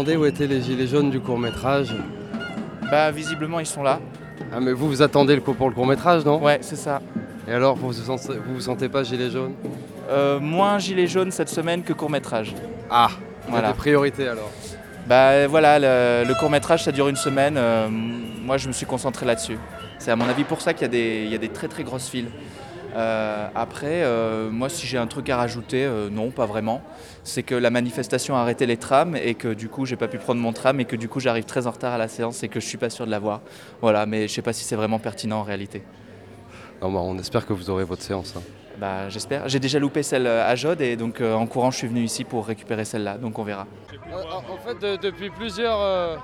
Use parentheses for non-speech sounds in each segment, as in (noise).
Demandais où étaient les gilets jaunes du court métrage. Bah visiblement ils sont là. Ah mais vous vous attendez le coup pour le court métrage non? Ouais c'est ça. Et alors vous vous sentez, vous vous sentez pas gilet jaune? Euh, moins gilet jaune cette semaine que court métrage. Ah Voilà. Des priorités alors. Bah voilà, le, le court métrage ça dure une semaine. euh, moi je me suis concentré là-dessus. C'est à mon avis pour ça qu'il y, a des- il y a des très très grosses files. Euh, après, euh, moi si j'ai un truc à rajouter, euh, non pas vraiment. C'est que la manifestation a arrêté les trams et que du coup j'ai pas pu prendre mon tram et que du coup j'arrive très en retard à la séance et que je suis pas sûr de l'avoir. Voilà, mais je sais pas si c'est vraiment pertinent en réalité. Non, bah, on espère que vous aurez votre séance. hein. Bah j'espère. J'ai déjà loupé celle à Jode et donc euh, en courant je suis venu ici pour récupérer celle-là, donc on verra. En fait, de- depuis, plusieurs, euh,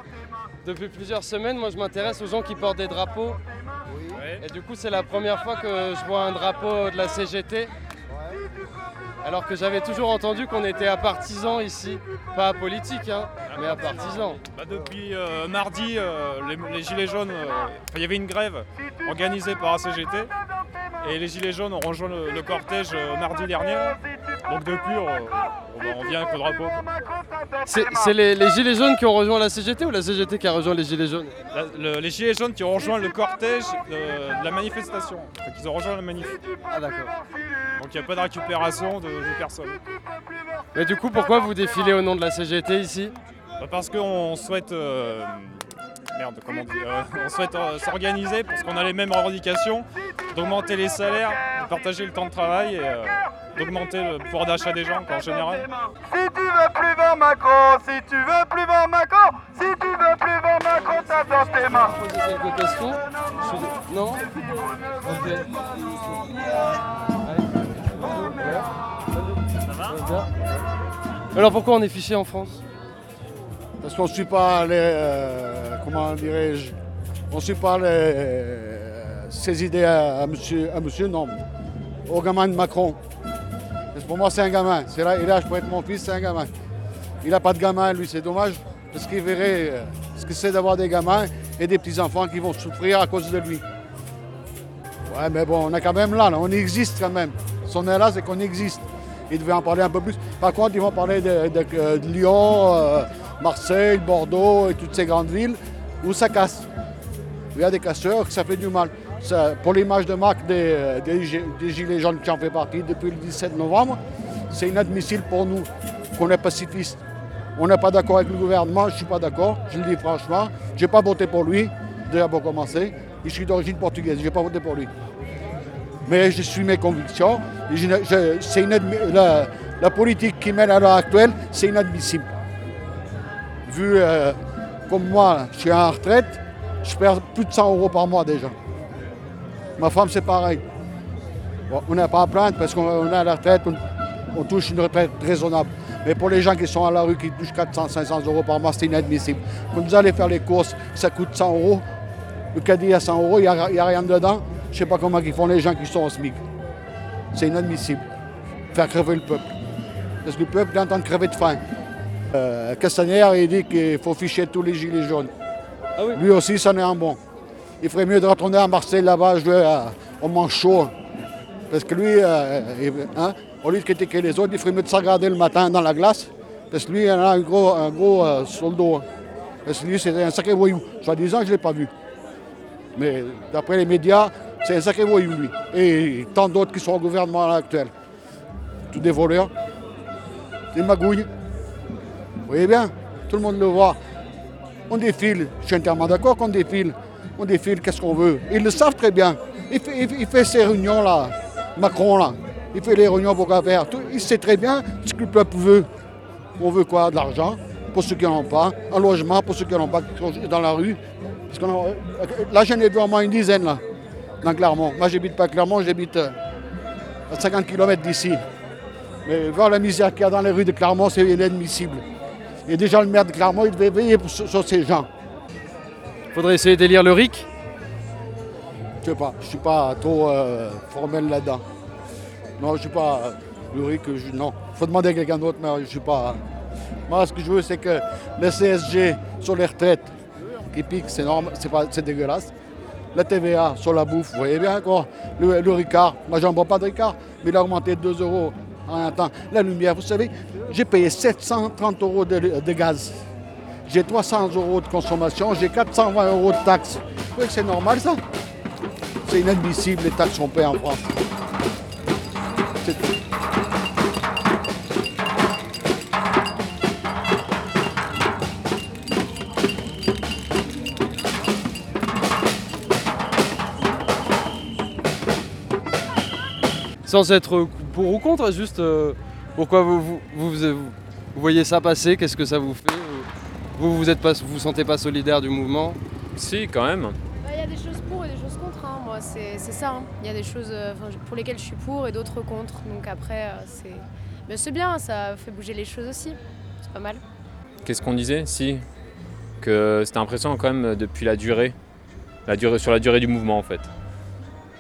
depuis plusieurs semaines, moi je m'intéresse aux gens qui portent des drapeaux. Et du coup, c'est la première fois que je vois un drapeau de la CGT. Alors que j'avais toujours entendu qu'on était à partisans ici. Pas à politique, hein, mais à partisans. Bah, depuis euh, mardi, euh, les, Gilets jaunes, euh, il y avait une grève organisée par ACGT et les Gilets jaunes ont rejoint le, cortège mardi dernier. Donc depuis, on, on vient avec le drapeau. C'est les, les gilets jaunes qui ont rejoint la CGT ou la CGT qui a rejoint les gilets jaunes? La- le- les Gilets jaunes qui ont rejoint le cortège de, de la manifestation. Enfin, qu'ils ont rejoint la manif. Ah d'accord. Donc il n'y a pas de récupération de, de personne. Mais du coup, pourquoi vous défilez au nom de la CGT ici? Bah, parce qu'on souhaite. euh, merde, comment dire euh, On souhaite euh, s'organiser parce qu'on a les mêmes revendications d'augmenter les salaires, de partager le temps de travail et d'augmenter le pouvoir d'achat des gens en général. Si tu veux plus voir Macron, si tu veux plus voir Macron, si tu veux plus voir Macron, t'as dans tes mains. poser quelques questions Je Non Ok. Alors pourquoi on est fiché en France? Parce qu'on ne suit pas les. euh, comment dirais-je On ne suit pas les, euh, ses idées à, à monsieur, à monsieur, non. Au gamin de Macron. Pour moi, c'est un gamin. C'est là, là, je pourrais être mon fils, c'est un gamin. Il n'a pas de gamin, lui, c'est dommage. Parce qu'il verrait euh, ce que c'est d'avoir des gamins et des petits-enfants qui vont souffrir à cause de lui. Ouais, mais bon, on est quand même là, on existe quand même. Si on est là, c'est qu'on existe. Ils devaient en parler un peu plus. Par contre, ils vont parler de, euh, Lyon, euh, Marseille, Bordeaux et toutes ces grandes villes où ça casse. Il y a des casseurs, que ça fait du mal. Pour l'image de marque des, euh, des, gi- des Gilets jaunes qui en fait partie depuis le 17 novembre, c'est inadmissible pour nous qu'on est pacifiste. On n'est pas d'accord avec le gouvernement, je ne suis pas d'accord, je le dis franchement. Je n'ai pas voté pour lui, déjà pour commencer. Je suis d'origine portugaise, je n'ai pas voté pour lui. Mais je suis mes convictions. C'est la, la politique qui mène à l'heure actuelle, c'est inadmissible. Vu euh, comme moi, je suis en retraite, je perds plus de 100 euros par mois déjà. Ma femme, c'est pareil. Bon, on n'a pas à plaindre parce qu'on à la retraite, on, on touche une retraite raisonnable. Mais pour les gens qui sont à la rue, qui touchent 400, 500 euros par mois, c'est inadmissible. Quand vous allez faire les courses, ça coûte 100 euros. Le caddie à 100 euros, il n'y a, a rien dedans. Je ne sais pas comment ils font les gens qui sont au SMIC. C'est inadmissible. Faire crever le peuple. Parce que le peuple est en train de crever de faim. Euh, Castaner, il dit qu'il faut ficher tous les gilets jaunes. Ah oui Lui aussi, c'en est un bon. Il ferait mieux de retourner à Marseille là-bas, jouer au chaud. Parce que lui, euh, hein, au lieu de critiquer les autres, il ferait mieux de se regarder le matin dans la glace. Parce que lui, il a un gros, un gros euh. Parce que lui, c'est un sacré voyou. Soi-disant, je ne l'ai pas vu. Mais d'après les médias, c'est un sacré voyou, lui. Et tant d'autres qui sont au gouvernement actuelle. Tous des voleurs, des magouilles. Vous voyez bien, tout le monde le voit. On défile, je suis entièrement d'accord qu'on défile. On défile, qu'est-ce qu'on veut. Ils le savent très bien. Il fait, ces réunions-là, Macron, là. Il fait les réunions pour faire. Il sait très bien ce que le peuple veut. On veut quoi? De l'argent, pour ceux qui n'en ont pas. Un logement, pour ceux qui n'en ont pas, dans la rue. A- là, j'en ai vu au moins une dizaine, là, dans Clermont. Moi, j'habite pas à Clermont, j'habite euh, à 50 km d'ici. Mais voir la misère qu'il y a dans les rues de Clermont, c'est inadmissible. Et déjà, le maire de Clermont, il devait veiller sur ces gens. Faudrait essayer d'élire le RIC Je sais pas, je suis pas trop euh, formel là-dedans. Non, je suis pas euh, le RIC, je- non. faut demander à quelqu'un d'autre, mais je suis pas. Moi, ce que je veux, c'est que le CSG sur les retraites, qui pique, c'est normal, c'est dégueulasse. La TVA sur la bouffe, vous voyez bien quoi. Le, le Ricard, moi j'en bois pas de Ricard, mais il a augmenté de 2 euros en attendant la lumière. Vous savez, j'ai payé 730 euros de gaz. J'ai 300 euros de consommation, j'ai 420 euros de taxes. Que c'est normal ça? C'est inadmissible les taxes qu'on paye en France. C'est tout. Sans être pour ou contre, juste euh, pourquoi vous- vous voyez ça passer, qu'est-ce que ça vous fait? Vous vous êtes pas, vous vous sentez pas solidaire du mouvement Si, quand même. Bah, Il y a des choses pour et des choses contre, hein. moi c'est ça. hein. Il y a des choses euh, pour lesquelles je suis pour et d'autres contre. Donc après, euh, c'est mais c'est bien, ça fait bouger les choses aussi. C'est pas mal. Qu'est-ce qu'on disait Si, que c'était impressionnant quand même depuis la durée, la durée sur la durée du mouvement en fait.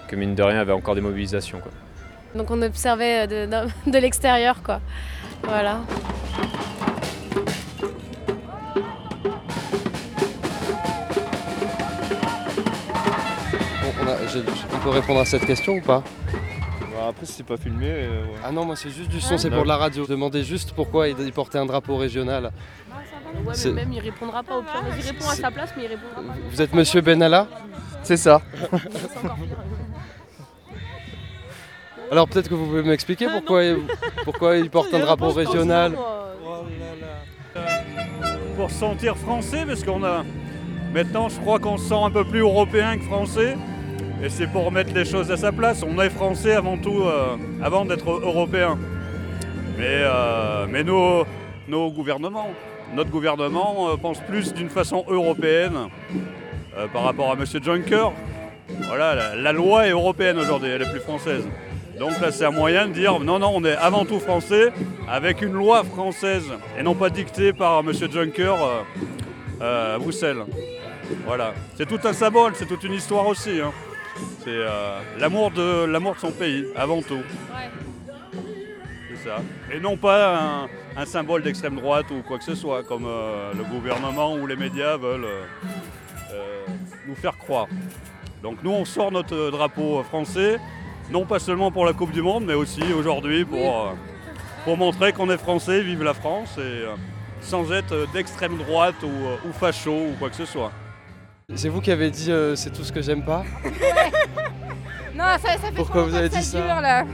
Que mine de rien, il y avait encore des mobilisations. Quoi. Donc on observait euh, de, de- (laughs) de l'extérieur, quoi. Voilà. Bon, on, peut répondre à cette question ou pas Bah, après, si c'est pas filmé, euh, ouais. Ah non, moi c'est juste du son, c'est pour de la radio. Je demandais juste pourquoi il portait un drapeau régional. Ouais, C'est- mais même il répondra pas au pire. Il répond à sa place, mais il répondra pas. Vous êtes monsieur Benalla C'est ça. (laughs) Alors peut-être que vous pouvez m'expliquer pourquoi, il- pourquoi il porte un (laughs) drapeau régional Pour se sentir français, parce qu'on a. Maintenant, je crois qu'on se sent un peu plus européen que français. Et c'est pour remettre les choses à sa place. On est français avant tout, euh, avant d'être européen. Mais, euh, nos, gouvernements, notre gouvernement euh, pense plus d'une façon européenne par rapport à M. Juncker. Voilà, la, loi est européenne aujourd'hui, elle est plus française. Donc là, c'est un moyen de dire non, non, on est avant tout français avec une loi française et non pas dictée par M. Juncker à Bruxelles. Voilà, c'est tout un symbole, c'est toute une histoire aussi. hein. C'est euh, l'amour de l'amour de son pays avant tout. C'est ça. Et non pas un, un symbole d'extrême droite ou quoi que ce soit, comme euh, le gouvernement ou les médias veulent euh, nous faire croire. Donc nous, on sort notre drapeau français, non pas seulement pour la Coupe du Monde, mais aussi aujourd'hui pour, pour montrer qu'on est français, vive la France, et sans être d'extrême droite ou, ou facho ou quoi que ce soit. C'est vous qui avez dit euh, c'est tout ce que j'aime pas (laughs) Non, ça, ça fait Pourquoi trop vous avez dit ça dure, là.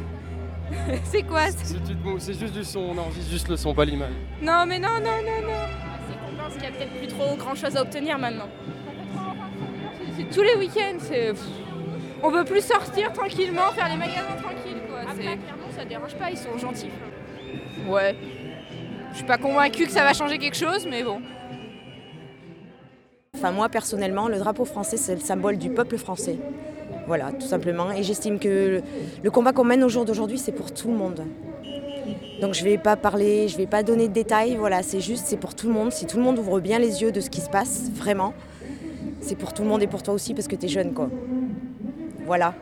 (laughs) c'est quoi ça C'est c'est juste du son, on enregistre juste le son, pas l'image. Non, mais non, non, non, non. Je pense qu'il y a peut-être plus trop grand chose à obtenir maintenant. C'est tous les week-ends. c'est- On peut plus sortir tranquillement, faire les magasins tranquilles, quoi. Après, c'est- clairement, ça dérange pas, ils sont gentils. Ouais. Je suis pas convaincue que ça va changer quelque chose, mais bon. Enfin, moi, personnellement, le drapeau français, c'est le symbole du peuple français. Voilà, tout simplement. Et j'estime que le, combat qu'on mène au jour d'aujourd'hui, c'est pour tout le monde. Donc je ne vais pas parler, je ne vais pas donner de détails. Voilà, c'est juste, c'est pour tout le monde. Si tout le monde ouvre bien les yeux de ce qui se passe, vraiment, c'est pour tout le monde et pour toi aussi parce que tu es jeune, quoi. Voilà.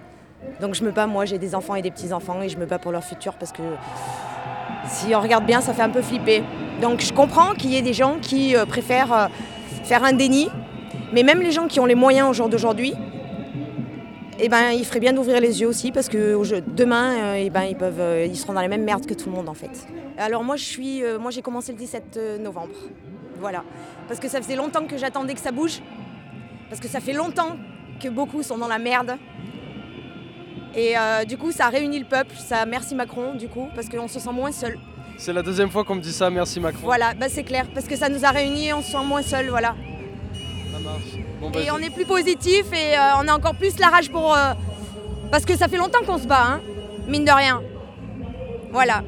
Donc je me bats, moi, j'ai des enfants et des petits-enfants et je me bats pour leur futur parce que si on regarde bien, ça fait un peu flipper. Donc je comprends qu'il y ait des gens qui euh, préfèrent euh, faire un déni, mais même les gens qui ont les moyens au jour d'aujourd'hui, eh ben, il ferait bien d'ouvrir les yeux aussi parce que jeu- demain, euh, eh ben, ils, peuvent, euh, ils seront dans la même merde que tout le monde en fait. Alors moi, je suis, euh, moi j'ai commencé le 17 novembre. Voilà. Parce que ça faisait longtemps que j'attendais que ça bouge. Parce que ça fait longtemps que beaucoup sont dans la merde. Et euh, du coup, ça a réuni le peuple. Ça, merci Macron, du coup, parce qu'on se sent moins seul. C'est la deuxième fois qu'on me dit ça, merci Macron. Voilà, bah, c'est clair, parce que ça nous a réunis on se sent moins seul, voilà. Bon, bah, Et on est plus positif et euh, on a encore plus la rage pour. euh, parce que ça fait longtemps qu'on se bat, hein, mine de rien. Voilà.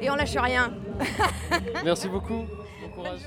Et on lâche rien. (laughs) Merci beaucoup. Bon courage.